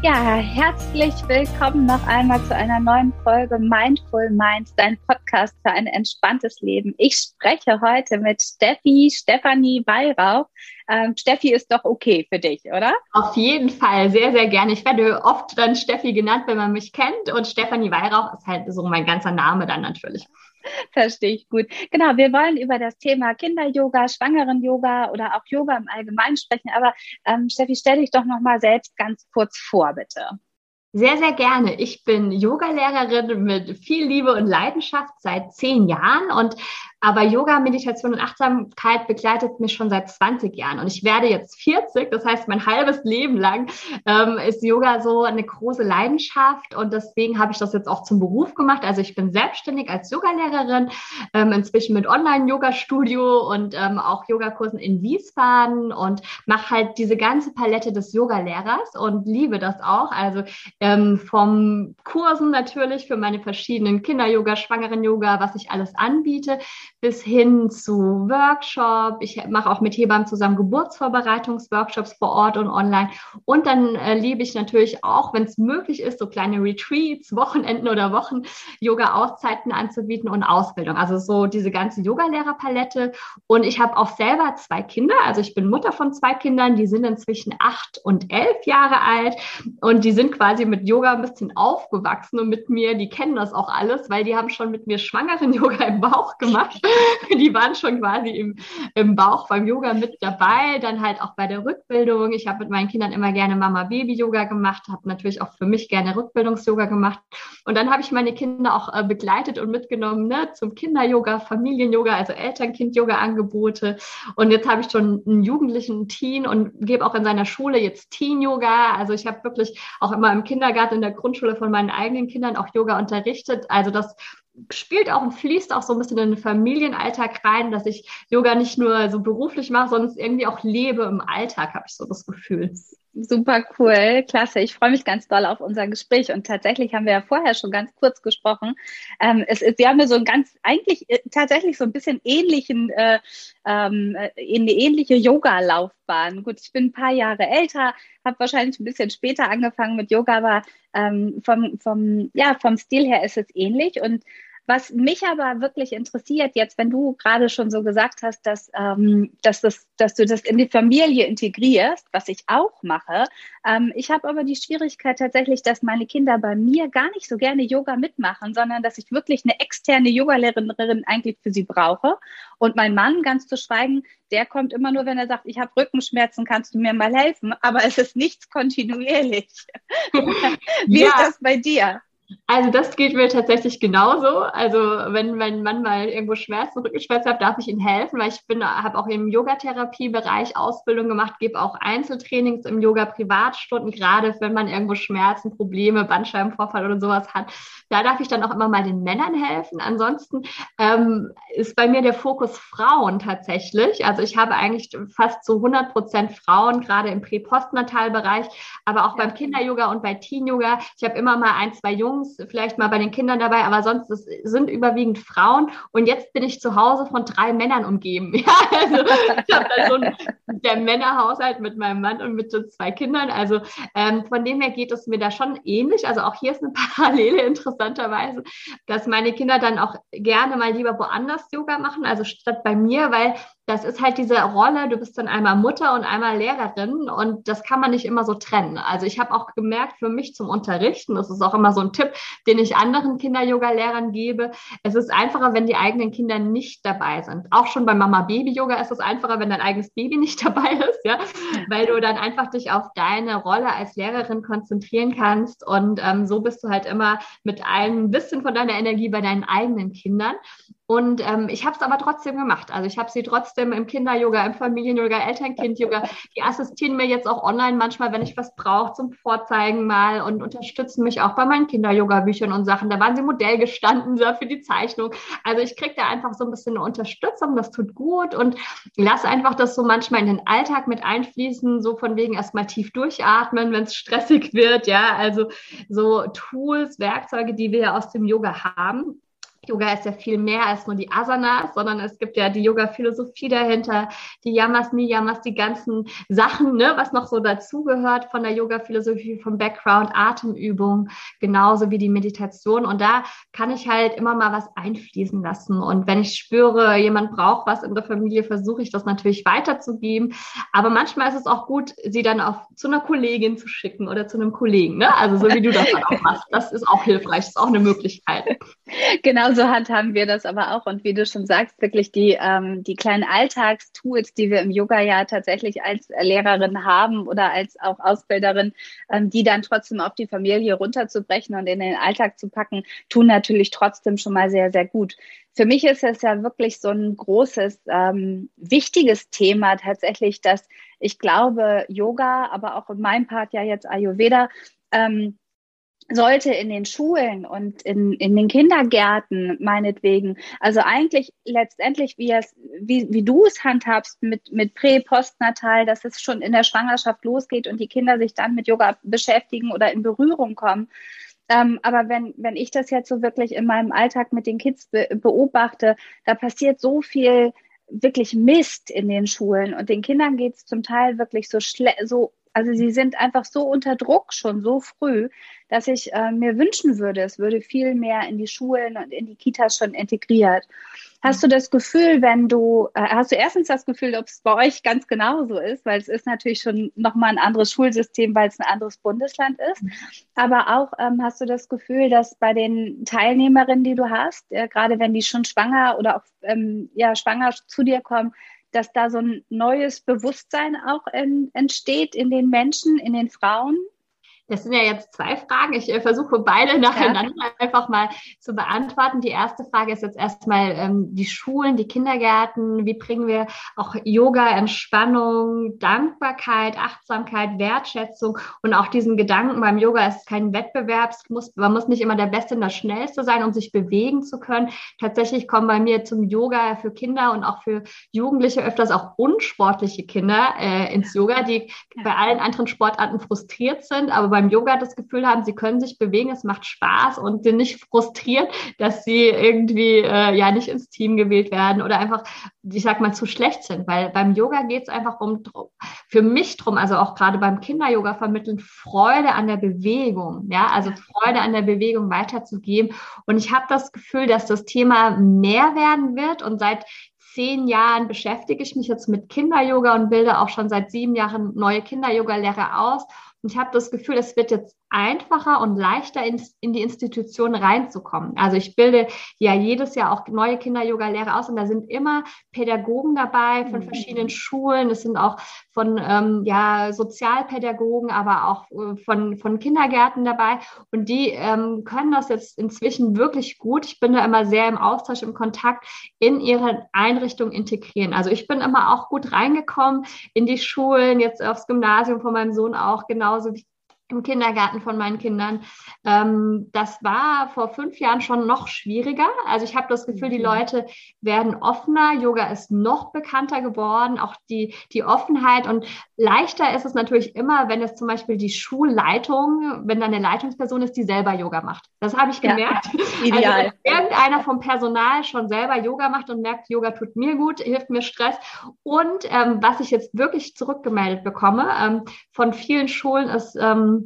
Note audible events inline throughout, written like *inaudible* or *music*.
Ja, herzlich willkommen noch einmal zu einer neuen Folge Mindful Minds, dein Podcast für ein entspanntes Leben. Ich spreche heute mit Steffi, Stefanie Weihrauch. Ähm, Steffi ist doch okay für dich, oder? Auf jeden Fall, sehr, sehr gerne. Ich werde oft dann Steffi genannt, wenn man mich kennt und Stefanie Weihrauch ist halt so mein ganzer Name dann natürlich. *laughs* Verstehe ich gut. Genau, wir wollen über das Thema Kinder-Yoga, Schwangeren-Yoga oder auch Yoga im Allgemeinen sprechen. Aber ähm, Steffi, stell dich doch nochmal selbst ganz kurz vor, bitte. Sehr, sehr gerne. Ich bin Yogalehrerin mit viel Liebe und Leidenschaft seit zehn Jahren und aber Yoga, Meditation und Achtsamkeit begleitet mich schon seit 20 Jahren und ich werde jetzt 40. Das heißt, mein halbes Leben lang ähm, ist Yoga so eine große Leidenschaft und deswegen habe ich das jetzt auch zum Beruf gemacht. Also ich bin selbstständig als Yogalehrerin, ähm, inzwischen mit Online-Yoga-Studio und ähm, auch Yogakursen in Wiesbaden und mache halt diese ganze Palette des Yogalehrers und liebe das auch. Also ähm, vom Kursen natürlich für meine verschiedenen Kinder-Yoga, Schwangeren-Yoga, was ich alles anbiete, bis hin zu Workshop. Ich mache auch mit Hebammen zusammen Geburtsvorbereitungsworkshops vor Ort und online. Und dann äh, liebe ich natürlich auch, wenn es möglich ist, so kleine Retreats, Wochenenden oder Wochen Yoga-Auszeiten anzubieten und Ausbildung. Also so diese ganze Yoga-Lehrerpalette. Und ich habe auch selber zwei Kinder. Also ich bin Mutter von zwei Kindern. Die sind inzwischen acht und elf Jahre alt. Und die sind quasi mit Yoga ein bisschen aufgewachsen und mit mir, die kennen das auch alles, weil die haben schon mit mir schwangeren *laughs* Yoga im Bauch gemacht. *laughs* die waren schon quasi im, im Bauch beim Yoga mit dabei, dann halt auch bei der Rückbildung. Ich habe mit meinen Kindern immer gerne Mama-Baby-Yoga gemacht, habe natürlich auch für mich gerne Rückbildungs-Yoga gemacht. Und dann habe ich meine Kinder auch äh, begleitet und mitgenommen ne, zum Kinder-Yoga, Familien-Yoga, also Eltern-Kind-Yoga-Angebote. Und jetzt habe ich schon einen jugendlichen Teen und gebe auch in seiner Schule jetzt Teen-Yoga. Also ich habe wirklich auch immer im Kindergarten, in der Grundschule von meinen eigenen Kindern auch Yoga unterrichtet. Also das spielt auch und fließt auch so ein bisschen in den Familienalltag rein, dass ich Yoga nicht nur so beruflich mache, sondern es irgendwie auch lebe im Alltag, habe ich so das Gefühl. Super cool, klasse. Ich freue mich ganz doll auf unser Gespräch und tatsächlich haben wir ja vorher schon ganz kurz gesprochen. Ähm, es, wir haben ja so ein ganz, eigentlich äh, tatsächlich so ein bisschen ähnlichen, äh, ähm, eine ähnliche Yoga-Laufbahn. Gut, ich bin ein paar Jahre älter, habe wahrscheinlich ein bisschen später angefangen mit Yoga, aber ähm, vom, vom, ja, vom Stil her ist es ähnlich und was mich aber wirklich interessiert, jetzt, wenn du gerade schon so gesagt hast, dass, ähm, dass, das, dass du das in die Familie integrierst, was ich auch mache. Ähm, ich habe aber die Schwierigkeit tatsächlich, dass meine Kinder bei mir gar nicht so gerne Yoga mitmachen, sondern dass ich wirklich eine externe Yogalehrerin eigentlich für sie brauche. Und mein Mann, ganz zu schweigen, der kommt immer nur, wenn er sagt, ich habe Rückenschmerzen, kannst du mir mal helfen? Aber es ist nichts kontinuierlich. *laughs* Wie ja. ist das bei dir? Also das geht mir tatsächlich genauso. Also wenn mein Mann mal irgendwo Schmerzen, Rückenschmerzen hat, darf ich ihm helfen, weil ich bin, habe auch im Yogatherapie-Bereich Ausbildung gemacht, gebe auch Einzeltrainings im Yoga Privatstunden, gerade wenn man irgendwo Schmerzen, Probleme, Bandscheibenvorfall oder sowas hat. Da darf ich dann auch immer mal den Männern helfen. Ansonsten ähm, ist bei mir der Fokus Frauen tatsächlich. Also ich habe eigentlich fast so 100 Prozent Frauen, gerade im Prä-Postnatal-Bereich, aber auch beim Kinder-Yoga und bei Teen-Yoga. Ich habe immer mal ein, zwei Jungs Jungs, vielleicht mal bei den Kindern dabei, aber sonst sind überwiegend Frauen. Und jetzt bin ich zu Hause von drei Männern umgeben. *laughs* Ja, also ich habe da so ein, der Männerhaushalt mit meinem Mann und mit so zwei Kindern. Also ähm, von dem her geht es mir da schon ähnlich. Also auch hier ist eine *laughs* Parallele interessanterweise, dass meine Kinder dann auch gerne mal lieber woanders Yoga machen, also statt bei mir, weil das ist halt diese Rolle, du bist dann einmal Mutter und einmal Lehrerin und das kann man nicht immer so trennen. Also ich habe auch gemerkt, für mich zum Unterrichten, das ist auch immer so ein Tipp, den ich anderen Kinder-Yoga-Lehrern gebe, es ist einfacher, wenn die eigenen Kinder nicht dabei sind. Auch schon bei Mama-Baby-Yoga ist es einfacher, wenn dein eigenes Baby nicht *laughs* dabei ist, ja, weil du dann einfach dich auf deine Rolle als Lehrerin konzentrieren kannst und ähm, so bist du halt immer mit einem bisschen von deiner Energie bei deinen eigenen Kindern. Und ähm, ich habe es aber trotzdem gemacht. Also ich habe sie trotzdem trotzdem im Kinder-Yoga, im Familien-Yoga, Eltern-Kind-Yoga. Die assistieren mir jetzt auch online manchmal, wenn ich was brauche, zum Vorzeigen mal und unterstützen mich auch bei meinen Kinder-Yoga-Büchern und Sachen. Da waren sie Modell gestanden für die Zeichnung. Also ich kriege da einfach so ein bisschen eine Unterstützung, das tut gut und lass einfach das so manchmal in den Alltag mit einfließen, so von wegen erstmal tief durchatmen, wenn es stressig wird, ja, also so Tools, Werkzeuge, die wir aus dem Yoga haben, Yoga ist ja viel mehr als nur die Asanas, sondern es gibt ja die Yoga-Philosophie dahinter, die Yamas, Niyamas, die ganzen Sachen, ne, was noch so dazugehört von der Yoga-Philosophie, vom Background, Atemübung, genauso wie die Meditation. Und da kann ich halt immer mal was einfließen lassen. Und wenn ich spüre, jemand braucht was in der Familie, versuche ich das natürlich weiterzugeben. Aber manchmal ist es auch gut, sie dann auch zu einer Kollegin zu schicken oder zu einem Kollegen, ne? Also so wie du das dann auch machst. Das ist auch hilfreich, ist auch eine Möglichkeit. *laughs* Genau so handhaben wir das aber auch. Und wie du schon sagst, wirklich die, ähm, die kleinen Alltagstools, die wir im Yoga ja tatsächlich als Lehrerin haben oder als auch Ausbilderin, ähm, die dann trotzdem auf die Familie runterzubrechen und in den Alltag zu packen, tun natürlich trotzdem schon mal sehr, sehr gut. Für mich ist es ja wirklich so ein großes, ähm, wichtiges Thema tatsächlich, dass ich glaube, Yoga, aber auch in meinem Part ja jetzt Ayurveda, ähm, sollte in den Schulen und in, in den Kindergärten meinetwegen, also eigentlich letztendlich, wie, es, wie, wie du es handhabst mit, mit Prä-, Postnatal, dass es schon in der Schwangerschaft losgeht und die Kinder sich dann mit Yoga beschäftigen oder in Berührung kommen. Ähm, aber wenn, wenn ich das jetzt so wirklich in meinem Alltag mit den Kids be beobachte, da passiert so viel wirklich Mist in den Schulen und den Kindern geht es zum Teil wirklich so, so also sie sind einfach so unter Druck schon so früh, dass ich äh, mir wünschen würde, es würde viel mehr in die Schulen und in die Kitas schon integriert. Hast du das Gefühl, wenn du, äh, hast du erstens das Gefühl, ob es bei euch ganz genauso ist, weil es ist natürlich schon nochmal ein anderes Schulsystem, weil es ein anderes Bundesland ist. Aber auch ähm, hast du das Gefühl, dass bei den Teilnehmerinnen, die du hast, äh, gerade wenn die schon schwanger oder auch ähm, ja, schwanger zu dir kommen, dass da so ein neues Bewusstsein auch in, entsteht in den Menschen, in den Frauen? Das sind ja jetzt zwei Fragen. Ich äh, versuche beide nacheinander ja. einfach mal zu beantworten. Die erste Frage ist jetzt erstmal ähm, die Schulen, die Kindergärten. Wie bringen wir auch Yoga, Entspannung, Dankbarkeit, Achtsamkeit, Wertschätzung und auch diesen Gedanken beim Yoga ist kein Wettbewerb. Muss, man muss nicht immer der Beste und der Schnellste sein, um sich bewegen zu können. Tatsächlich kommen bei mir zum Yoga für Kinder und auch für Jugendliche öfters auch unsportliche Kinder äh, ins Yoga, die ja. bei allen anderen Sportarten frustriert sind, aber beim Yoga das Gefühl haben, sie können sich bewegen, es macht Spaß und sind nicht frustriert, dass sie irgendwie äh, ja nicht ins Team gewählt werden oder einfach, ich sag mal, zu schlecht sind. Weil beim Yoga geht es einfach um für mich drum, also auch gerade beim Kinder-Yoga vermitteln, Freude an der Bewegung, ja, also Freude an der Bewegung weiterzugeben. Und ich habe das Gefühl, dass das Thema mehr werden wird und seit zehn Jahren beschäftige ich mich jetzt mit Kinder-Yoga und bilde auch schon seit sieben Jahren neue Kinder-Yoga-Lehrer aus. Ich habe das Gefühl, es wird jetzt einfacher und leichter in, in die Institution reinzukommen. Also ich bilde ja jedes Jahr auch neue Kinder-Yoga-Lehrer aus und da sind immer Pädagogen dabei von mhm. verschiedenen Schulen. Es sind auch von ähm, ja, Sozialpädagogen, aber auch äh, von, von Kindergärten dabei. Und die ähm, können das jetzt inzwischen wirklich gut. Ich bin da immer sehr im Austausch, im Kontakt in ihre Einrichtung integrieren. Also ich bin immer auch gut reingekommen in die Schulen, jetzt aufs Gymnasium von meinem Sohn auch, genauso wie im Kindergarten von meinen Kindern. Ähm, das war vor fünf Jahren schon noch schwieriger. Also ich habe das Gefühl, die mhm. Leute werden offener. Yoga ist noch bekannter geworden, auch die, die Offenheit. Und leichter ist es natürlich immer, wenn es zum Beispiel die Schulleitung, wenn da eine Leitungsperson ist, die selber Yoga macht. Das habe ich gemerkt. Ja, *laughs* ideal. Also, wenn irgendeiner vom Personal schon selber Yoga macht und merkt, Yoga tut mir gut, hilft mir Stress. Und ähm, was ich jetzt wirklich zurückgemeldet bekomme ähm, von vielen Schulen ist, ähm,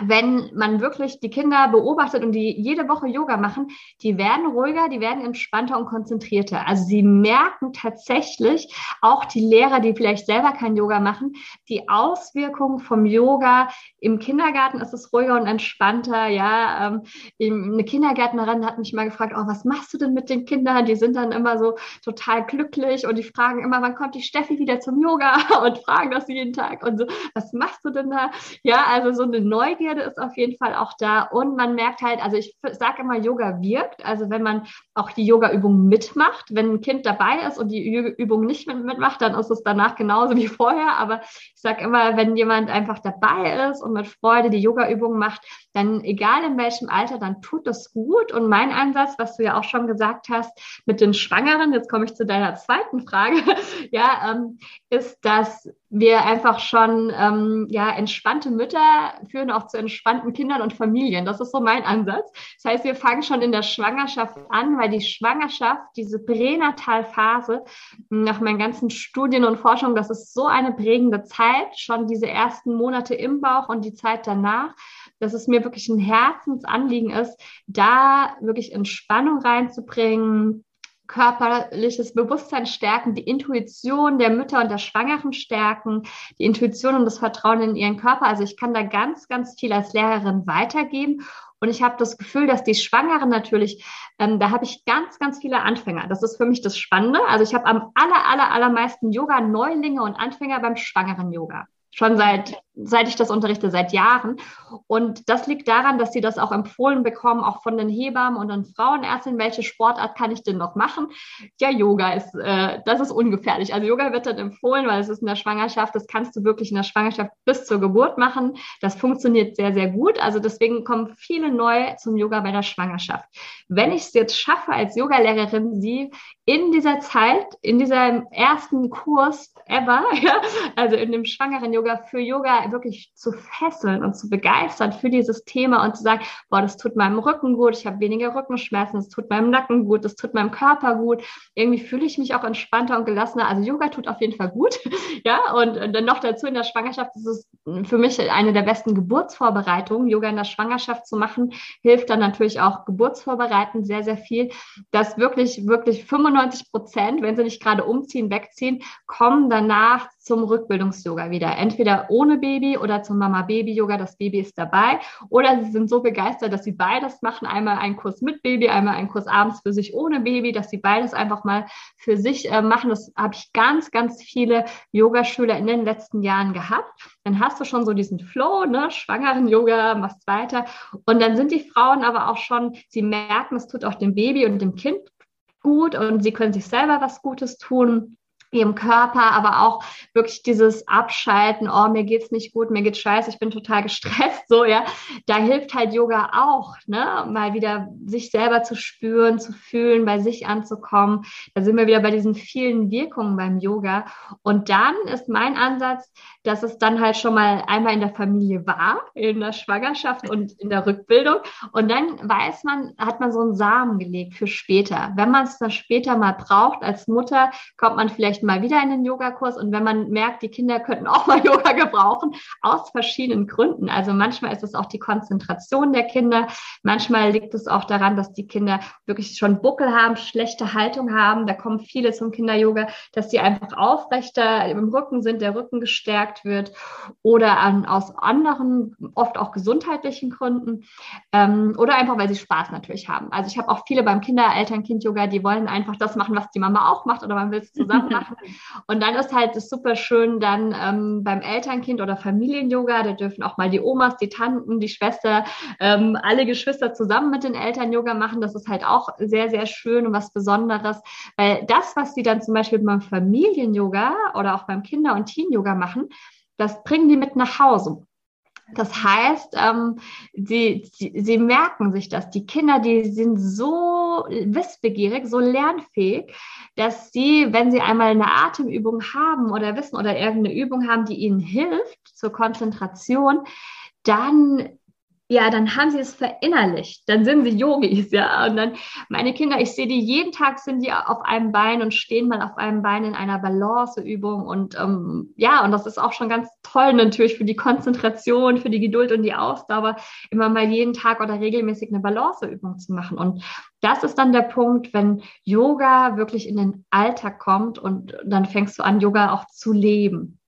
wenn man wirklich die Kinder beobachtet und die jede Woche Yoga machen, die werden ruhiger, die werden entspannter und konzentrierter. Also sie merken tatsächlich, auch die Lehrer, die vielleicht selber kein Yoga machen, die Auswirkungen vom Yoga. Im Kindergarten ist es ruhiger und entspannter. Ja, ähm, eine Kindergärtnerin hat mich mal gefragt, oh, was machst du denn mit den Kindern? Die sind dann immer so total glücklich und die fragen immer, wann kommt die Steffi wieder zum Yoga *laughs* und fragen das jeden Tag und so, was machst du denn da? Ja, also so eine Neugier Neugierde ist auf jeden Fall auch da und man merkt halt, also ich sage immer, Yoga wirkt. Also wenn man auch die Yoga-Übung mitmacht, wenn ein Kind dabei ist und die Übung nicht mitmacht, dann ist es danach genauso *laughs* wie vorher. Aber ich sage immer, wenn jemand einfach dabei ist und mit Freude die Yoga-Übung macht, dann egal in welchem Alter, dann tut das gut. Und mein Ansatz, was du ja auch schon gesagt hast, mit den Schwangeren, jetzt komme ich zu deiner zweiten Frage, *laughs* ja, ähm, ist, dass wir einfach schon ähm, ja entspannte Mütter führen auch zu entspannten Kindern und Familien. Das ist so mein Ansatz. Das heißt, wir fangen schon in der Schwangerschaft an, weil die Schwangerschaft, diese Pränatalphase, nach meinen ganzen Studien und Forschungen, das ist so eine prägende Zeit, schon diese ersten Monate im Bauch und die Zeit danach, dass es mir wirklich ein Herzensanliegen ist, da wirklich Entspannung reinzubringen, körperliches Bewusstsein stärken, die Intuition der Mütter und der Schwangeren stärken, die Intuition und das Vertrauen in ihren Körper. Also ich kann da ganz, ganz viel als Lehrerin weitergeben. Und ich habe das Gefühl, dass die Schwangeren natürlich, ähm, da habe ich ganz, ganz viele Anfänger. Das ist für mich das Spannende. Also ich habe am aller, aller, allermeisten Yoga-Neulinge und Anfänger beim schwangeren Yoga. Schon seit seit ich das unterrichte, seit Jahren. Und das liegt daran, dass sie das auch empfohlen bekommen, auch von den Hebammen und den Frauenärztinnen. Welche Sportart kann ich denn noch machen? Ja, Yoga ist, äh, das ist ungefährlich. Also Yoga wird dann empfohlen, weil es ist in der Schwangerschaft, das kannst du wirklich in der Schwangerschaft bis zur Geburt machen. Das funktioniert sehr, sehr gut. Also deswegen kommen viele neu zum Yoga bei der Schwangerschaft. Wenn ich es jetzt schaffe, als Yogalehrerin, sie in dieser Zeit, in diesem ersten Kurs ever, *laughs* ja, also in dem schwangeren Yoga für Yoga wirklich zu fesseln und zu begeistern für dieses Thema und zu sagen, boah, das tut meinem Rücken gut, ich habe weniger Rückenschmerzen, das tut meinem Nacken gut, das tut meinem Körper gut. Irgendwie fühle ich mich auch entspannter und gelassener. Also Yoga tut auf jeden Fall gut. *laughs* ja, und, und dann noch dazu in der Schwangerschaft ist es für mich eine der besten Geburtsvorbereitungen. Yoga in der Schwangerschaft zu machen, hilft dann natürlich auch Geburtsvorbereiten sehr, sehr viel. Dass wirklich, wirklich 95 Prozent, wenn sie nicht gerade umziehen, wegziehen, kommen danach zum Rückbildungs-Yoga wieder. Entweder ohne Baby oder zum Mama-Baby-Yoga. Das Baby ist dabei. Oder sie sind so begeistert, dass sie beides machen. Einmal einen Kurs mit Baby, einmal einen Kurs abends für sich ohne Baby, dass sie beides einfach mal für sich äh, machen. Das habe ich ganz, ganz viele Yogaschüler in den letzten Jahren gehabt. Dann hast du schon so diesen Flow, ne? Schwangeren Yoga, machst weiter. Und dann sind die Frauen aber auch schon, sie merken, es tut auch dem Baby und dem Kind gut und sie können sich selber was Gutes tun ihrem Körper, aber auch wirklich dieses Abschalten, oh, mir geht's nicht gut, mir geht's scheiße, ich bin total gestresst, so, ja. Da hilft halt Yoga auch, ne, mal wieder sich selber zu spüren, zu fühlen, bei sich anzukommen. Da sind wir wieder bei diesen vielen Wirkungen beim Yoga. Und dann ist mein Ansatz, dass es dann halt schon mal einmal in der Familie war, in der Schwangerschaft und in der Rückbildung. Und dann weiß man, hat man so einen Samen gelegt für später. Wenn man es dann später mal braucht als Mutter, kommt man vielleicht mal wieder in den Yogakurs. Und wenn man merkt, die Kinder könnten auch mal *laughs* Yoga gebrauchen, aus verschiedenen Gründen. Also manchmal ist es auch die Konzentration der Kinder. Manchmal liegt es auch daran, dass die Kinder wirklich schon Buckel haben, schlechte Haltung haben. Da kommen viele zum Kinder-Yoga, dass die einfach aufrechter im Rücken sind, der Rücken gestärkt wird oder an, aus anderen, oft auch gesundheitlichen Gründen ähm, oder einfach, weil sie Spaß natürlich haben. Also ich habe auch viele beim Kinder-, Eltern-Kind-Yoga, die wollen einfach das machen, was die Mama auch macht oder man will es *laughs* zusammen machen. Und dann ist halt das super schön dann ähm, beim Elternkind- oder Familien-Yoga, da dürfen auch mal die Omas, die Tanten, die Schwester, ähm, alle Geschwister zusammen mit den Eltern Yoga machen. Das ist halt auch sehr, sehr schön und was Besonderes, weil das, was sie dann zum Beispiel beim Familien-Yoga oder auch beim Kinder- und Teen-Yoga machen, das bringen die mit nach Hause. Das heißt, ähm, sie, sie, sie merken sich das. Die Kinder, die sind so wissbegierig, so lernfähig, dass sie, wenn sie einmal eine Atemübung haben oder wissen oder irgendeine Übung haben, die ihnen hilft zur Konzentration, dann ja, dann haben sie es verinnerlicht. Dann sind sie Yogis, ja. Und dann meine Kinder, ich sehe die jeden Tag sind die auf einem Bein und stehen mal auf einem Bein in einer Balanceübung. Und ähm, ja, und das ist auch schon ganz toll natürlich für die Konzentration, für die Geduld und die Ausdauer, immer mal jeden Tag oder regelmäßig eine Balanceübung zu machen. Und das ist dann der Punkt, wenn Yoga wirklich in den Alltag kommt und dann fängst du an, Yoga auch zu leben.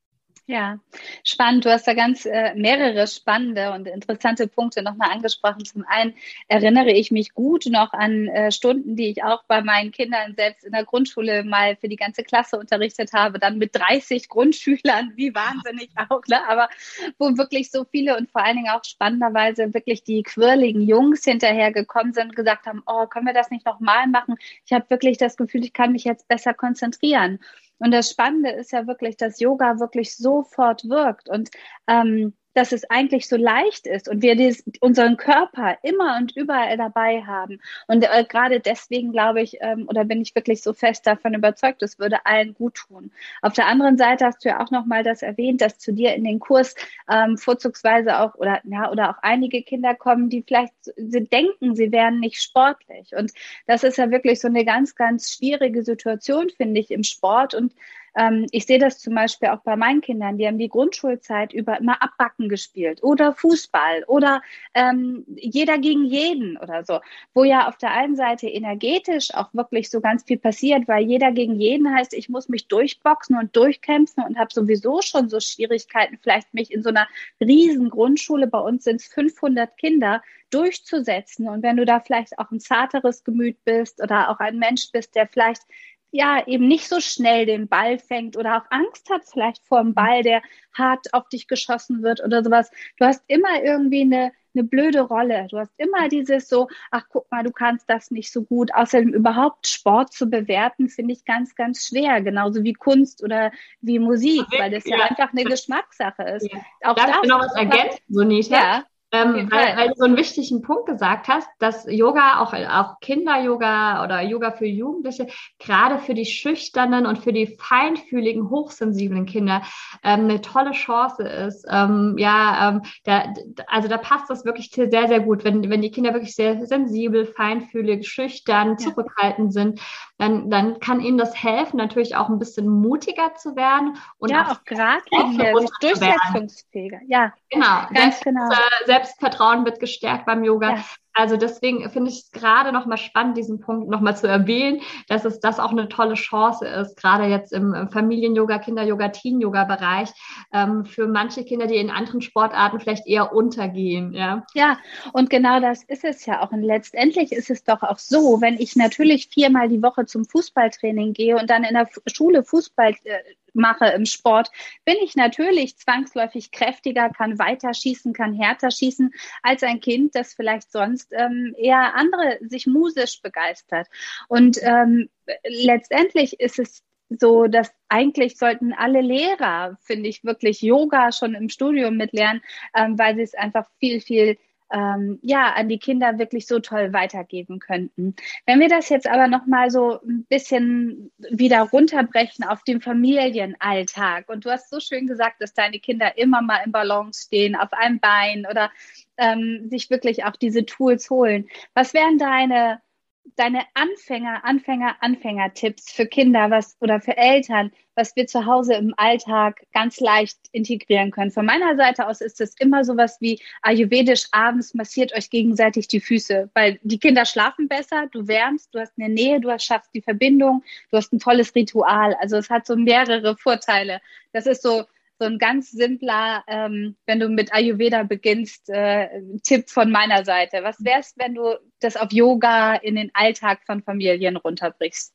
Ja, spannend. Du hast da ganz äh, mehrere spannende und interessante Punkte nochmal angesprochen. Zum einen erinnere ich mich gut noch an äh, Stunden, die ich auch bei meinen Kindern selbst in der Grundschule mal für die ganze Klasse unterrichtet habe, dann mit 30 Grundschülern, wie wahnsinnig auch, ne? aber wo wirklich so viele und vor allen Dingen auch spannenderweise wirklich die quirligen Jungs hinterher gekommen sind und gesagt haben, oh, können wir das nicht nochmal machen? Ich habe wirklich das Gefühl, ich kann mich jetzt besser konzentrieren. Und das Spannende ist ja wirklich, dass Yoga wirklich sofort wirkt. Und ähm, dass es eigentlich so leicht ist und wir dies, unseren Körper immer und überall dabei haben. Und äh, gerade deswegen glaube ich, ähm, oder bin ich wirklich so fest davon überzeugt, es würde allen gut tun. Auf der anderen Seite hast du ja auch nochmal das erwähnt, dass zu dir in den Kurs ähm, vorzugsweise auch oder ja oder auch einige Kinder kommen, die vielleicht sie denken, sie wären nicht sportlich. Und das ist ja wirklich so eine ganz, ganz schwierige Situation, finde ich, im Sport. Und ähm, ich sehe das zum Beispiel auch bei meinen Kindern, die haben die Grundschulzeit über immer Abbacken gespielt oder Fußball oder ähm, jeder gegen jeden oder so, wo ja auf der einen Seite energetisch auch wirklich so ganz viel passiert, weil jeder gegen jeden heißt, ich muss mich durchboxen und durchkämpfen und habe sowieso schon so Schwierigkeiten, vielleicht mich in so einer riesen Grundschule, bei uns sind es 500 Kinder, durchzusetzen. Und wenn du da vielleicht auch ein zarteres Gemüt bist oder auch ein Mensch bist, der vielleicht ja eben nicht so schnell den Ball fängt oder auch Angst hat vielleicht vor dem Ball, der hart auf dich geschossen wird oder sowas. Du hast immer irgendwie eine, eine blöde Rolle. Du hast immer dieses so, ach guck mal, du kannst das nicht so gut. Außerdem überhaupt Sport zu bewerten, finde ich ganz, ganz schwer. Genauso wie Kunst oder wie Musik, weil das ja, ja einfach eine Geschmackssache ist. Ja. Auch Darf ich noch was ergänzen, Sonita? Ja. Ähm, weil, weil du so einen wichtigen Punkt gesagt hast, dass Yoga, auch, auch Kinder-Yoga oder Yoga für Jugendliche, gerade für die schüchternen und für die feinfühligen, hochsensiblen Kinder ähm, eine tolle Chance ist. Ähm, ja, ähm, da, also da passt das wirklich sehr, sehr gut, wenn, wenn die Kinder wirklich sehr sensibel, feinfühlig, schüchtern, ja. zurückhaltend sind, dann, dann kann ihnen das helfen, natürlich auch ein bisschen mutiger zu werden. Und ja, auch, auch gerade durchsetzungsfähiger. Ja, genau. Ganz genau. Äh, Selbstvertrauen wird gestärkt beim Yoga. Ja. Also deswegen finde ich es gerade nochmal spannend, diesen Punkt nochmal zu erwähnen, dass es das auch eine tolle Chance ist, gerade jetzt im Familien-Yoga, Kinder-Yoga, Teen-Yoga-Bereich, ähm, für manche Kinder, die in anderen Sportarten vielleicht eher untergehen. Ja. ja, und genau das ist es ja auch. Und letztendlich ist es doch auch so, wenn ich natürlich viermal die Woche zum Fußballtraining gehe und dann in der Schule Fußball äh, mache im Sport, bin ich natürlich zwangsläufig kräftiger, kann weiter schießen, kann härter schießen als ein Kind, das vielleicht sonst ähm, eher andere sich musisch begeistert. Und ähm, letztendlich ist es so, dass eigentlich sollten alle Lehrer, finde ich, wirklich Yoga schon im Studium mitlernen, ähm, weil sie es einfach viel, viel ähm, ja, an die Kinder wirklich so toll weitergeben könnten. Wenn wir das jetzt aber nochmal so ein bisschen wieder runterbrechen auf den Familienalltag und du hast so schön gesagt, dass deine Kinder immer mal im Balance stehen, auf einem Bein oder ähm, sich wirklich auch diese Tools holen. Was wären deine deine Anfänger, Anfänger, Anfänger-Tipps für Kinder was oder für Eltern, was wir zu Hause im Alltag ganz leicht integrieren können. Von meiner Seite aus ist es immer sowas wie Ayurvedisch abends massiert euch gegenseitig die Füße, weil die Kinder schlafen besser, du wärmst, du hast eine Nähe, du schaffst die Verbindung, du hast ein tolles Ritual. Also es hat so mehrere Vorteile. Das ist so so ein ganz simpler, ähm, wenn du mit Ayurveda beginnst, äh, Tipp von meiner Seite. Was wär's, wenn du das auf Yoga in den Alltag von Familien runterbrichst?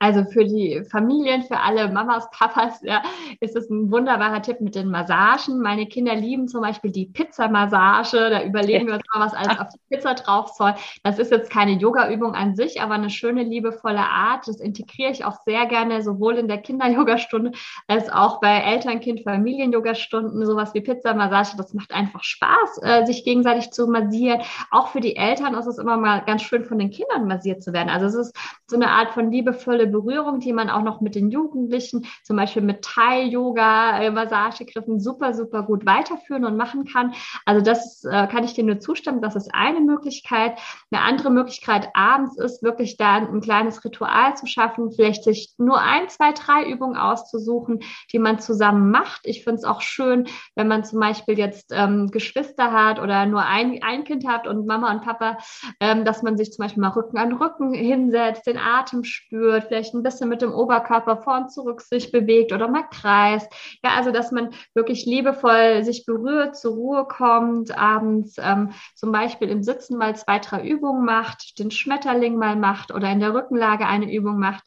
Also für die Familien, für alle Mamas, Papas, ja, ist es ein wunderbarer Tipp mit den Massagen. Meine Kinder lieben zum Beispiel die Pizzamassage. Da überlegen wir uns mal, was alles auf die Pizza drauf soll. Das ist jetzt keine Yoga-Übung an sich, aber eine schöne, liebevolle Art. Das integriere ich auch sehr gerne, sowohl in der Kinder-Yoga-Stunde als auch bei Eltern-Kind-Familien-Yoga-Stunden. Sowas wie Pizzamassage, das macht einfach Spaß, äh, sich gegenseitig zu massieren. Auch für die Eltern ist es immer mal ganz schön, von den Kindern massiert zu werden. Also es ist so eine Art von liebevolle Berührung, die man auch noch mit den Jugendlichen, zum Beispiel mit Thai-Yoga, äh, Massagegriffen super, super gut weiterführen und machen kann. Also das äh, kann ich dir nur zustimmen. Das ist eine Möglichkeit. Eine andere Möglichkeit abends ist wirklich da ein kleines Ritual zu schaffen, vielleicht sich nur ein, zwei, drei Übungen auszusuchen, die man zusammen macht. Ich finde es auch schön, wenn man zum Beispiel jetzt ähm, Geschwister hat oder nur ein, ein Kind hat und Mama und Papa, ähm, dass man sich zum Beispiel mal Rücken an Rücken hinsetzt, den Atem spürt, vielleicht ein bisschen mit dem Oberkörper vor und zurück sich bewegt oder mal kreist. Ja, also dass man wirklich liebevoll sich berührt, zur Ruhe kommt, abends ähm, zum Beispiel im Sitzen mal zwei, drei Übungen macht, den Schmetterling mal macht oder in der Rückenlage eine Übung macht.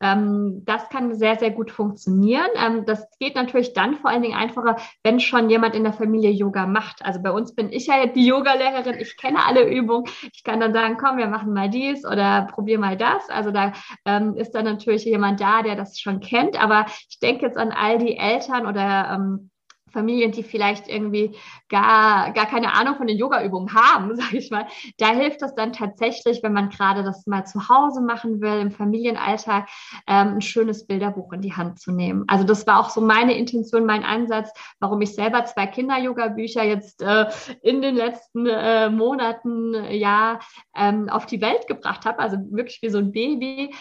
Ähm, das kann sehr, sehr gut funktionieren. Ähm, das geht natürlich dann vor allen Dingen einfacher, wenn schon jemand in der Familie Yoga macht. Also bei uns bin ich ja die Yogalehrerin, ich kenne alle Übungen. Ich kann dann sagen, komm, wir machen mal dies oder probier mal das. Also da ähm, ist dann natürlich jemand da, der das schon kennt. Aber ich denke jetzt an all die Eltern oder ähm, Familien, die vielleicht irgendwie gar, gar keine Ahnung von den Yoga-Übungen haben, *laughs* sage ich mal, da hilft es dann tatsächlich, wenn man gerade das mal zu Hause machen will, im Familienalltag, ähm, ein schönes Bilderbuch in die Hand zu nehmen. Also das war auch so meine Intention, mein Ansatz, warum ich selber zwei Kinder-Yoga-Bücher jetzt äh, in den letzten äh, Monaten, äh, ja, ähm, auf die Welt gebracht habe. Also wirklich wie so ein Baby,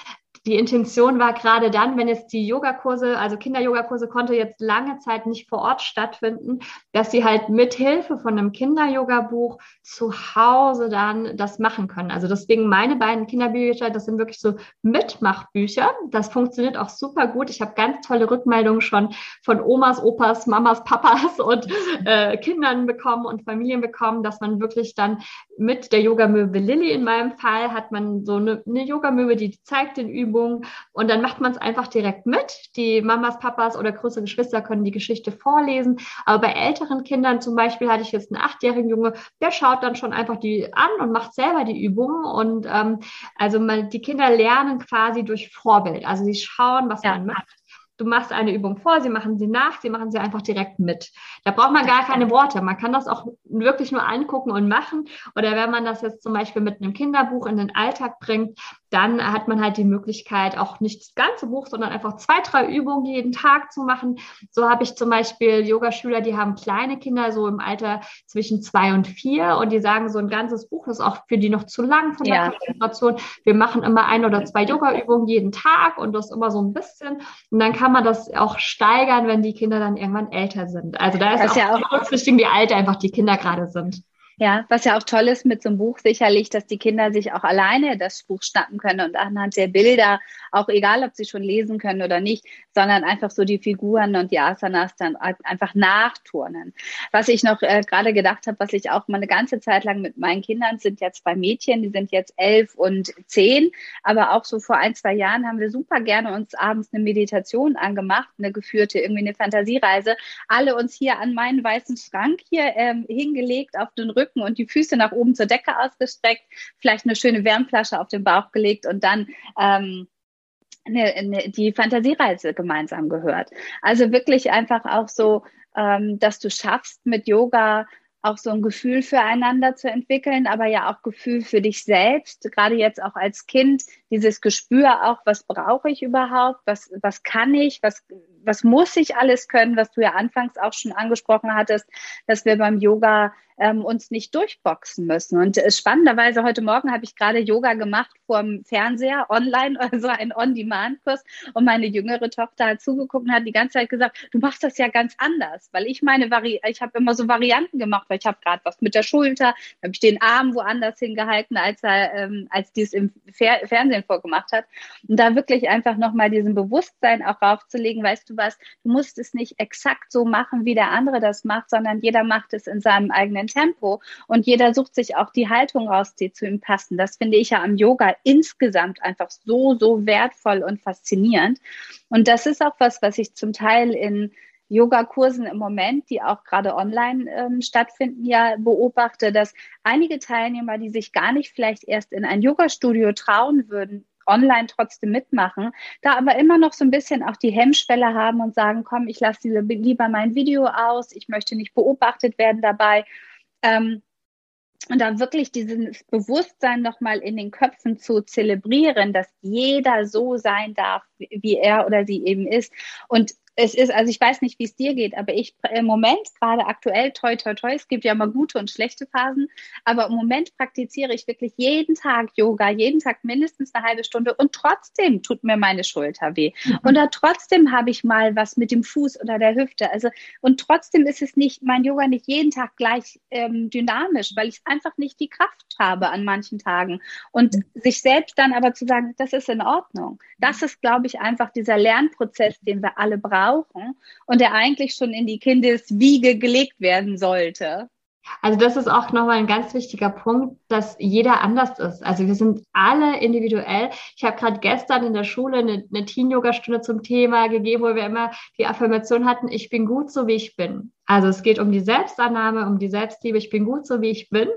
die Intention war gerade dann, wenn jetzt die Yogakurse, also Kinder-Yogakurse konnte jetzt lange Zeit nicht vor Ort stattfinden, dass sie halt mit Hilfe von einem Kinder-Yoga-Buch zu Hause dann das machen können. Also deswegen meine beiden Kinderbücher, das sind wirklich so Mitmachbücher. Das funktioniert auch super gut. Ich habe ganz tolle Rückmeldungen schon von Omas, Opas, Mamas, Papas und äh, Kindern bekommen und Familien bekommen, dass man wirklich dann mit der Yogamöwe Lilly in meinem Fall hat man so eine, eine Yogamöwe, die zeigt den Übungen, Übung und dann macht man es einfach direkt mit. Die Mamas, Papas oder größere Geschwister können die Geschichte vorlesen. Aber bei älteren Kindern zum Beispiel hatte ich jetzt einen achtjährigen Junge, der schaut dann schon einfach die an und macht selber die Übungen. Und ähm, also mal, die Kinder lernen quasi durch Vorbild. Also sie schauen, was ja. man macht. Du machst eine Übung vor, sie machen sie nach, sie machen sie einfach direkt mit. Da braucht man gar keine Worte. Man kann das auch wirklich nur angucken und machen. Oder wenn man das jetzt zum Beispiel mit einem Kinderbuch in den Alltag bringt, dann hat man halt die Möglichkeit, auch nicht das ganze Buch, sondern einfach zwei, drei Übungen jeden Tag zu machen. So habe ich zum Beispiel Yogaschüler, die haben kleine Kinder, so im Alter zwischen zwei und vier, und die sagen, so ein ganzes Buch ist auch für die noch zu lang von der ja. Konzentration. Wir machen immer ein oder zwei Yoga-Übungen jeden Tag und das immer so ein bisschen. Und dann kann man das auch steigern, wenn die Kinder dann irgendwann älter sind. Also da ist das auch, ja auch berücksichtigen, wie alt einfach die Kinder gerade sind. Ja, was ja auch toll ist mit so einem Buch sicherlich, dass die Kinder sich auch alleine das Buch schnappen können und anhand der Bilder, auch egal, ob sie schon lesen können oder nicht, sondern einfach so die Figuren und die Asanas dann einfach nachturnen. Was ich noch äh, gerade gedacht habe, was ich auch mal eine ganze Zeit lang mit meinen Kindern sind jetzt zwei Mädchen, die sind jetzt elf und zehn, aber auch so vor ein, zwei Jahren haben wir super gerne uns abends eine Meditation angemacht, eine geführte, irgendwie eine Fantasiereise, alle uns hier an meinen weißen Schrank hier ähm, hingelegt auf den Rücken Rücken und die Füße nach oben zur Decke ausgestreckt, vielleicht eine schöne Wärmflasche auf den Bauch gelegt und dann ähm, eine, eine, die Fantasiereise gemeinsam gehört. Also wirklich einfach auch so, ähm, dass du schaffst mit Yoga auch so ein Gefühl füreinander zu entwickeln, aber ja auch Gefühl für dich selbst, gerade jetzt auch als Kind, dieses Gespür auch, was brauche ich überhaupt, was, was kann ich, was, was muss ich alles können, was du ja anfangs auch schon angesprochen hattest, dass wir beim Yoga ähm, uns nicht durchboxen müssen. Und äh, spannenderweise heute Morgen habe ich gerade Yoga gemacht vorm Fernseher, online, *laughs* also ein On-Demand-Kurs. Und meine jüngere Tochter hat zugeguckt und hat die ganze Zeit gesagt, du machst das ja ganz anders, weil ich meine, Vari ich habe immer so Varianten gemacht, weil ich habe gerade was mit der Schulter, habe ich den Arm woanders hingehalten, als er, ähm, als die es im Fer Fernsehen vorgemacht hat. Und da wirklich einfach nochmal diesen Bewusstsein auch raufzulegen, weißt du was, du musst es nicht exakt so machen, wie der andere das macht, sondern jeder macht es in seinem eigenen Tempo und jeder sucht sich auch die Haltung raus, die zu ihm passen. Das finde ich ja am Yoga insgesamt einfach so, so wertvoll und faszinierend. Und das ist auch was, was ich zum Teil in Yoga-Kursen im Moment, die auch gerade online ähm, stattfinden, ja beobachte, dass einige Teilnehmer, die sich gar nicht vielleicht erst in ein Yoga-Studio trauen würden, online trotzdem mitmachen, da aber immer noch so ein bisschen auch die Hemmschwelle haben und sagen, komm, ich lasse lieber mein Video aus, ich möchte nicht beobachtet werden dabei. Ähm, und da wirklich dieses Bewusstsein nochmal in den Köpfen zu zelebrieren, dass jeder so sein darf, wie er oder sie eben ist. Und es ist, also ich weiß nicht, wie es dir geht, aber ich im Moment gerade aktuell, toi, toi, toi, es gibt ja mal gute und schlechte Phasen, aber im Moment praktiziere ich wirklich jeden Tag Yoga, jeden Tag mindestens eine halbe Stunde und trotzdem tut mir meine Schulter weh. Mhm. Und da trotzdem habe ich mal was mit dem Fuß oder der Hüfte. Also, und trotzdem ist es nicht, mein Yoga nicht jeden Tag gleich ähm, dynamisch, weil ich einfach nicht die Kraft habe an manchen Tagen. Und mhm. sich selbst dann aber zu sagen, das ist in Ordnung. Das ist, glaube ich, einfach dieser Lernprozess, den wir alle brauchen brauchen und der eigentlich schon in die Kindeswiege gelegt werden sollte. Also das ist auch nochmal ein ganz wichtiger Punkt, dass jeder anders ist. Also wir sind alle individuell. Ich habe gerade gestern in der Schule eine, eine Teen-Yoga-Stunde zum Thema gegeben, wo wir immer die Affirmation hatten, ich bin gut so, wie ich bin. Also es geht um die Selbstannahme, um die Selbstliebe, ich bin gut so, wie ich bin.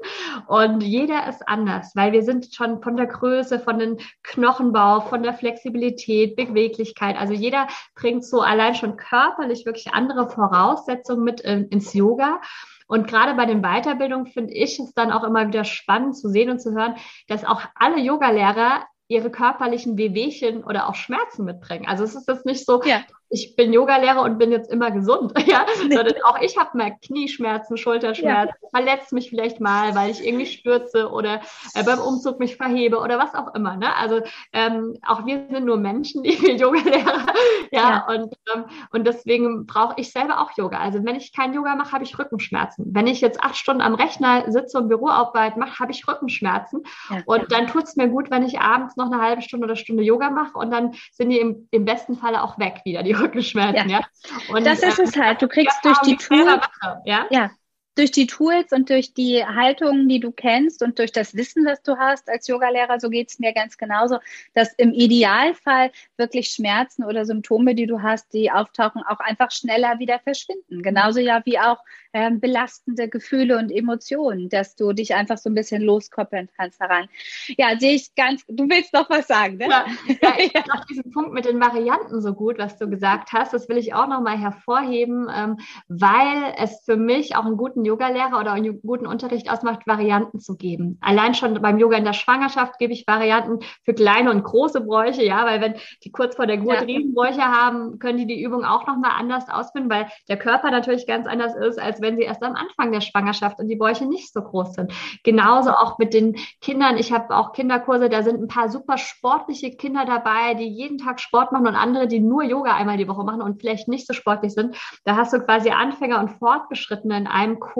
Und jeder ist anders, weil wir sind schon von der Größe, von den Knochenbau, von der Flexibilität, Beweglichkeit. Also jeder bringt so allein schon körperlich wirklich andere Voraussetzungen mit ins Yoga. Und gerade bei den Weiterbildungen finde ich es dann auch immer wieder spannend zu sehen und zu hören, dass auch alle Yogalehrer ihre körperlichen Wehwehchen oder auch Schmerzen mitbringen. Also es ist jetzt nicht so, ja ich bin Yogalehrer und bin jetzt immer gesund, *laughs* ja, sondern auch ich habe mal Knieschmerzen, Schulterschmerzen, ja. verletze mich vielleicht mal, weil ich irgendwie stürze oder äh, beim Umzug mich verhebe oder was auch immer. Ne? Also ähm, auch wir sind nur Menschen, *laughs* die wir Yogalehrer, *laughs* ja, ja. und ähm, und deswegen brauche ich selber auch Yoga. Also wenn ich kein Yoga mache, habe ich Rückenschmerzen. Wenn ich jetzt acht Stunden am Rechner sitze und Büroarbeit mache, habe ich Rückenschmerzen. Ja, und dann tut es mir gut, wenn ich abends noch eine halbe Stunde oder Stunde Yoga mache und dann sind die im, im besten Falle auch weg wieder die Rückenschmerzen, ja. ja. Und, das ist äh, es halt. Du kriegst durch die Tour, ja? ja, durch die Tools und durch die Haltungen, die du kennst und durch das Wissen, das du hast als Yogalehrer, so geht es mir ganz genauso, dass im Idealfall wirklich Schmerzen oder Symptome, die du hast, die auftauchen, auch einfach schneller wieder verschwinden. Genauso ja wie auch ähm, belastende Gefühle und Emotionen, dass du dich einfach so ein bisschen loskoppeln kannst daran. Ja, sehe ich ganz, du willst noch was sagen, ne? Ja, ja *laughs* ich finde auch diesen Punkt mit den Varianten so gut, was du gesagt hast. Das will ich auch nochmal hervorheben, ähm, weil es für mich auch einen guten Yogalehrer oder einen guten Unterricht ausmacht, Varianten zu geben. Allein schon beim Yoga in der Schwangerschaft gebe ich Varianten für kleine und große Bräuche, ja, weil wenn die kurz vor der Geburt ja. Riesenbräuche haben, können die die Übung auch nochmal anders ausführen, weil der Körper natürlich ganz anders ist, als wenn sie erst am Anfang der Schwangerschaft und die Bäuche nicht so groß sind. Genauso auch mit den Kindern. Ich habe auch Kinderkurse, da sind ein paar super sportliche Kinder dabei, die jeden Tag Sport machen und andere, die nur Yoga einmal die Woche machen und vielleicht nicht so sportlich sind. Da hast du quasi Anfänger und Fortgeschrittene in einem Kurs.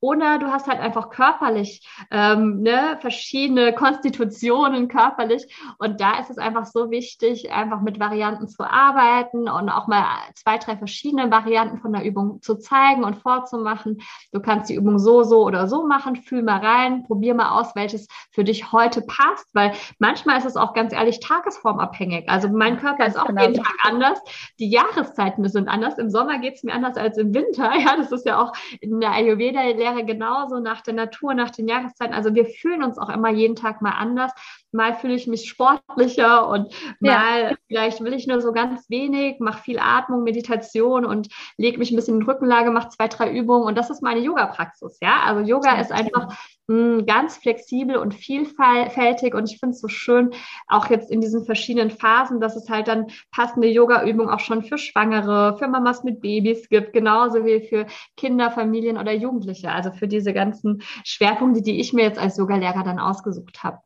Oder du hast halt einfach körperlich ähm, ne, verschiedene Konstitutionen körperlich. Und da ist es einfach so wichtig, einfach mit Varianten zu arbeiten und auch mal zwei, drei verschiedene Varianten von der Übung zu zeigen und vorzunehmen zu machen. Du kannst die Übung so, so oder so machen. Fühl mal rein, probier mal aus, welches für dich heute passt, weil manchmal ist es auch ganz ehrlich tagesformabhängig. Also mein Körper ist auch genau. jeden Tag anders. Die Jahreszeiten sind anders. Im Sommer geht es mir anders als im Winter. *laughs* Ja, das ist ja auch in der Ayurveda-Lehre genauso nach der Natur, nach den Jahreszeiten. Also wir fühlen uns auch immer jeden Tag mal anders. Mal fühle ich mich sportlicher und mal ja. vielleicht will ich nur so ganz wenig, mache viel Atmung, Meditation und lege mich ein bisschen in Rückenlage, mache zwei, drei Übungen und das ist meine Yoga-Praxis. Ja, also Yoga ja, ist einfach mh, ganz flexibel und vielfältig und ich finde es so schön, auch jetzt in diesen verschiedenen Phasen, dass es halt dann passende Yoga-Übungen auch schon für Schwangere, für Mamas mit Babys gibt, genauso wie für Kinder, Familien oder Jugendliche. Also für diese ganzen Schwerpunkte, die ich mir jetzt als Yogalehrer dann ausgesucht habe.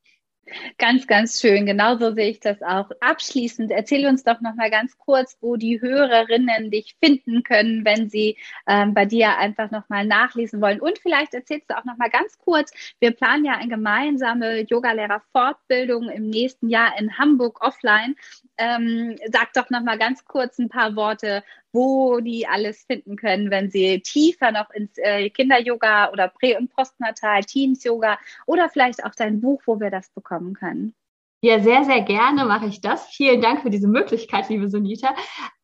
Ganz, ganz schön. Genauso sehe ich das auch. Abschließend erzähl uns doch noch mal ganz kurz, wo die Hörerinnen dich finden können, wenn sie ähm, bei dir einfach noch mal nachlesen wollen. Und vielleicht erzählst du auch noch mal ganz kurz. Wir planen ja eine gemeinsame Yogalehrer-Fortbildung im nächsten Jahr in Hamburg offline. Ähm, sag doch noch mal ganz kurz ein paar Worte, wo die alles finden können, wenn sie tiefer noch ins äh, Kinder-Yoga oder Prä- und Postnatal, Teens-Yoga oder vielleicht auch dein Buch, wo wir das bekommen können. Ja, sehr, sehr gerne mache ich das. Vielen Dank für diese Möglichkeit, liebe Sunita.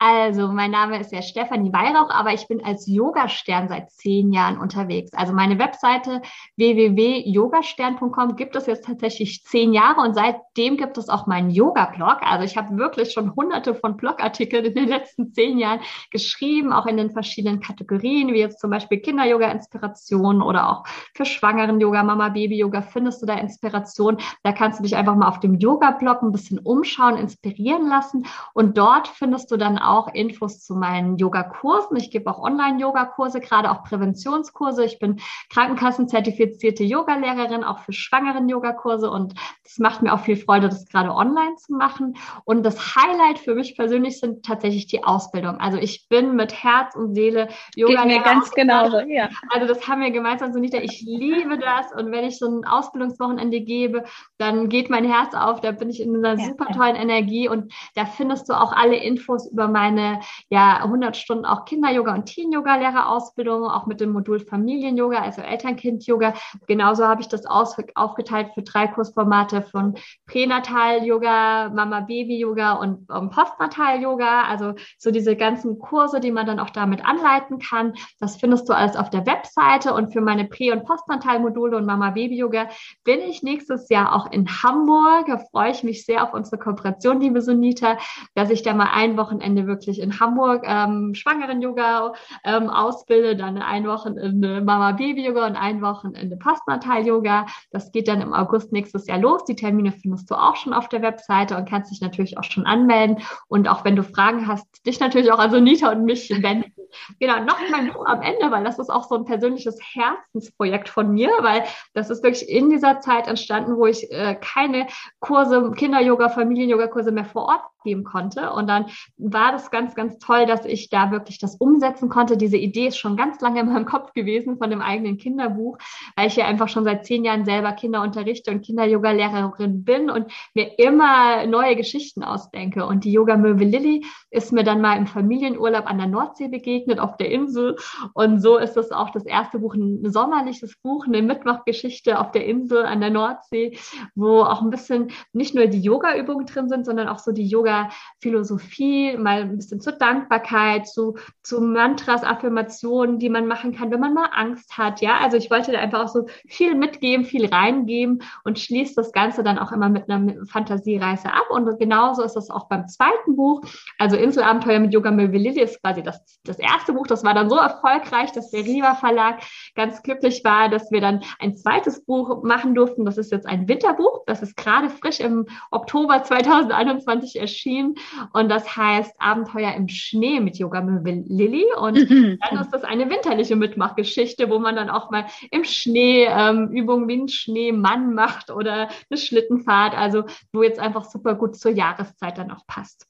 Also, mein Name ist ja Stefanie Weihrauch, aber ich bin als Yogastern seit zehn Jahren unterwegs. Also meine Webseite www.yogastern.com gibt es jetzt tatsächlich zehn Jahre und seitdem gibt es auch meinen Yoga-Blog. Also ich habe wirklich schon hunderte von Blogartikeln in den letzten zehn Jahren geschrieben, auch in den verschiedenen Kategorien, wie jetzt zum Beispiel Kinder-Yoga-Inspiration oder auch für Schwangeren-Yoga, Mama-Baby-Yoga findest du da Inspiration. Da kannst du dich einfach mal auf dem Yoga-Blog ein bisschen umschauen, inspirieren lassen. Und dort findest du dann auch Infos zu meinen Yoga-Kursen. Ich gebe auch Online-Yoga-Kurse, gerade auch Präventionskurse. Ich bin Krankenkassenzertifizierte Yoga-Lehrerin, auch für schwangeren Yogakurse. Und es macht mir auch viel Freude, das gerade online zu machen. Und das Highlight für mich persönlich sind tatsächlich die Ausbildung. Also ich bin mit Herz und Seele Yoga. Geht mir ganz genauso, ja. Also das haben wir gemeinsam so nicht. Ich liebe das. Und wenn ich so ein Ausbildungswochenende gebe, dann geht mein Herz auf. Da bin ich in einer ja, super tollen ja. Energie. Und da findest du auch alle Infos über meine ja 100 Stunden auch Kinder-Yoga und Teen-Yoga-Lehrerausbildung, auch mit dem Modul Familien-Yoga, also Elternkind-Yoga. Genauso habe ich das aufgeteilt für drei Kursformate von Pränatal-Yoga, Mama-Baby-Yoga und um, Postnatal-Yoga. Also so diese ganzen Kurse, die man dann auch damit anleiten kann. Das findest du alles auf der Webseite. Und für meine Prä- und Postnatal-Module und Mama-Baby-Yoga bin ich nächstes Jahr auch in Hamburg. Da freue ich mich sehr auf unsere Kooperation, liebe Sunita, dass ich da mal ein Wochenende wirklich in Hamburg ähm, Schwangeren-Yoga ähm, ausbilde, dann ein Wochenende Mama-Baby-Yoga und ein Wochenende Postnatal-Yoga. Das geht dann im August nächstes Jahr los. Die Termine findest du auch schon auf der Webseite und kannst dich natürlich auch schon anmelden. Und auch wenn du Fragen hast, dich natürlich auch an Sonita und mich wenden. Genau, noch mein Buch am Ende, weil das ist auch so ein persönliches Herzensprojekt von mir, weil das ist wirklich in dieser Zeit entstanden, wo ich äh, keine Kurse, Kinder-Yoga, Familien-Yoga-Kurse mehr vor Ort geben konnte. Und dann war das ganz, ganz toll, dass ich da wirklich das umsetzen konnte. Diese Idee ist schon ganz lange in meinem *laughs* Kopf gewesen von dem eigenen Kinderbuch, weil ich ja einfach schon seit zehn Jahren selber Kinder unterrichte und Kinder-Yoga-Lehrerin bin und mir immer neue Geschichten ausdenke. Und die Yoga-Möwe Lilly ist mir dann mal im Familienurlaub an der Nordsee begegnet, auf der Insel. Und so ist es auch das erste Buch, ein sommerliches Buch, eine Mittwochgeschichte auf der Insel an der Nordsee, wo auch ein bisschen nicht nur die Yoga-Übungen drin sind, sondern auch so die Yoga Yoga-Philosophie, mal ein bisschen zur Dankbarkeit, zu, zu Mantras, Affirmationen, die man machen kann, wenn man mal Angst hat. Ja, also ich wollte da einfach auch so viel mitgeben, viel reingeben und schließe das Ganze dann auch immer mit einer Fantasiereise ab. Und genauso ist es auch beim zweiten Buch. Also Inselabenteuer mit Yoga Möwe Lilly ist quasi das, das erste Buch. Das war dann so erfolgreich, dass der Riva Verlag ganz glücklich war, dass wir dann ein zweites Buch machen durften. Das ist jetzt ein Winterbuch. Das ist gerade frisch im Oktober 2021 erschienen und das heißt Abenteuer im Schnee mit Yoga Möwe Lilly und mhm. dann ist das eine winterliche Mitmachgeschichte, wo man dann auch mal im Schnee ähm, Übungen wie ein Schneemann macht oder eine Schlittenfahrt, also wo jetzt einfach super gut zur Jahreszeit dann auch passt.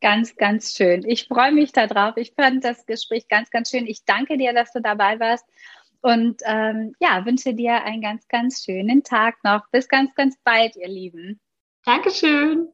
Ganz, ganz schön. Ich freue mich darauf. Ich fand das Gespräch ganz, ganz schön. Ich danke dir, dass du dabei warst. Und ähm, ja, wünsche dir einen ganz, ganz schönen Tag noch. Bis ganz, ganz bald, ihr Lieben. Dankeschön.